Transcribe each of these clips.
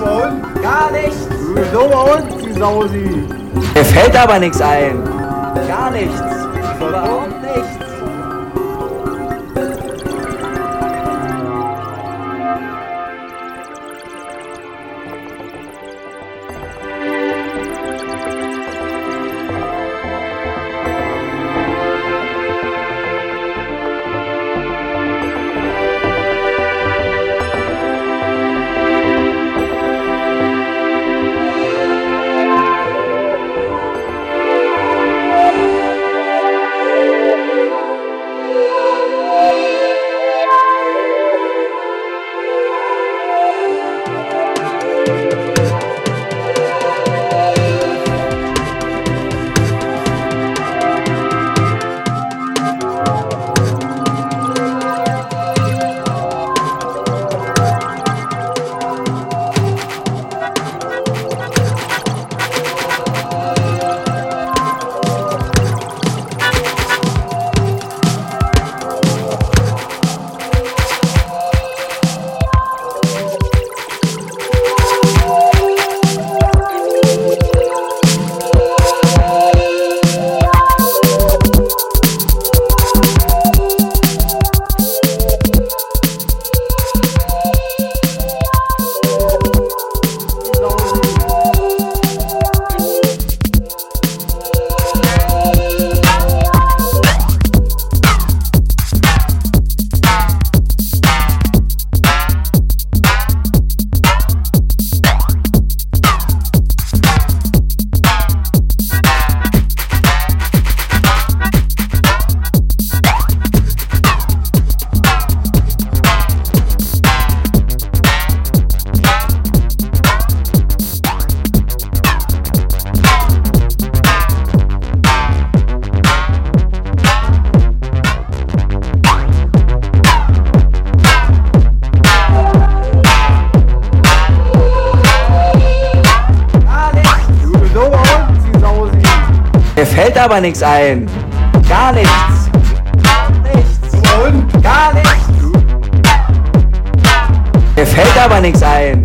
und? Gar nichts. So und, die Sausi. Mir fällt aber nichts ein. Gar nichts. Überhaupt nichts. Aber nichts ein. Gar nichts. Nichts. Und? Gar nichts. Mir fällt aber nichts ein.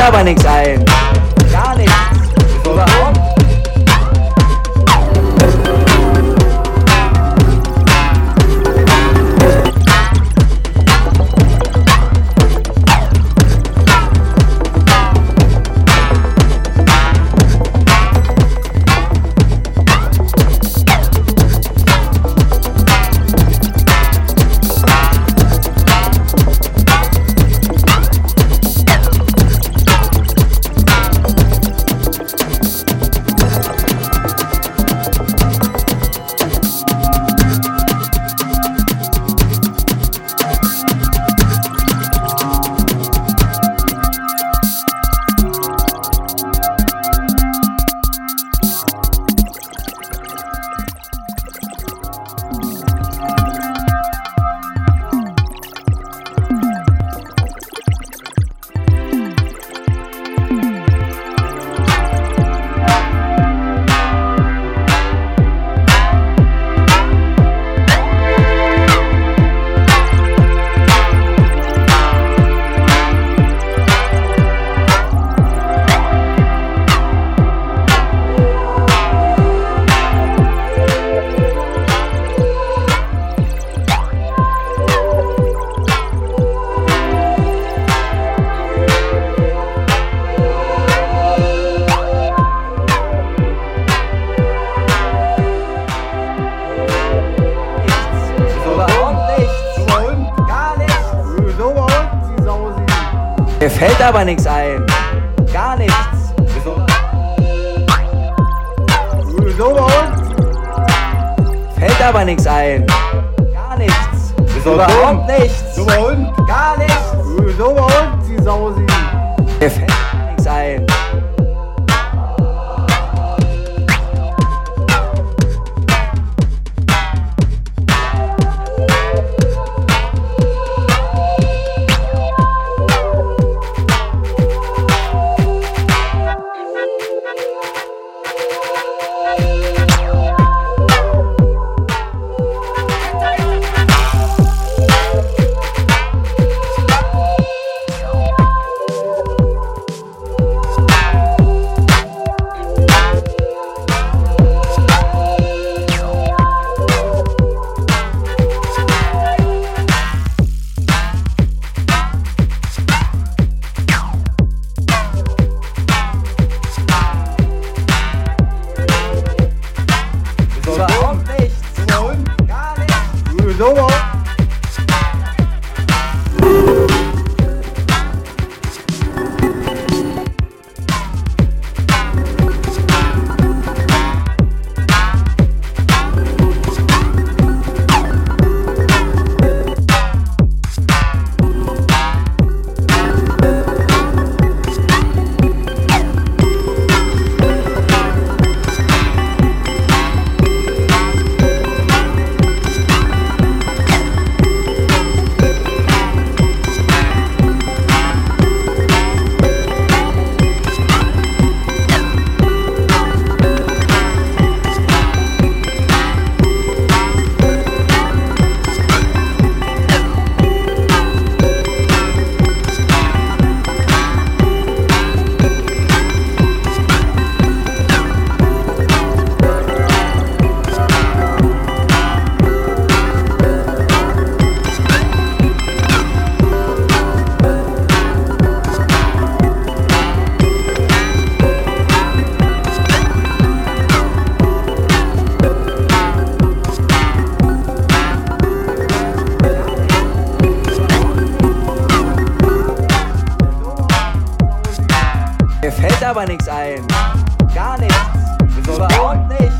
Richter aber. Fällt aber nichts ein. Gar nichts. Wieso? Wieso bei uns? Fällt aber nichts ein. Gar nichts. Wieso Überhaupt dumm? nichts. Dummer Hund? Gar nichts. Wieso bei uns, die Sausi? Mir fällt aber nichts ein. Wieso Mir fällt aber nichts ein. Gar nichts. Überhaupt dumm? nichts.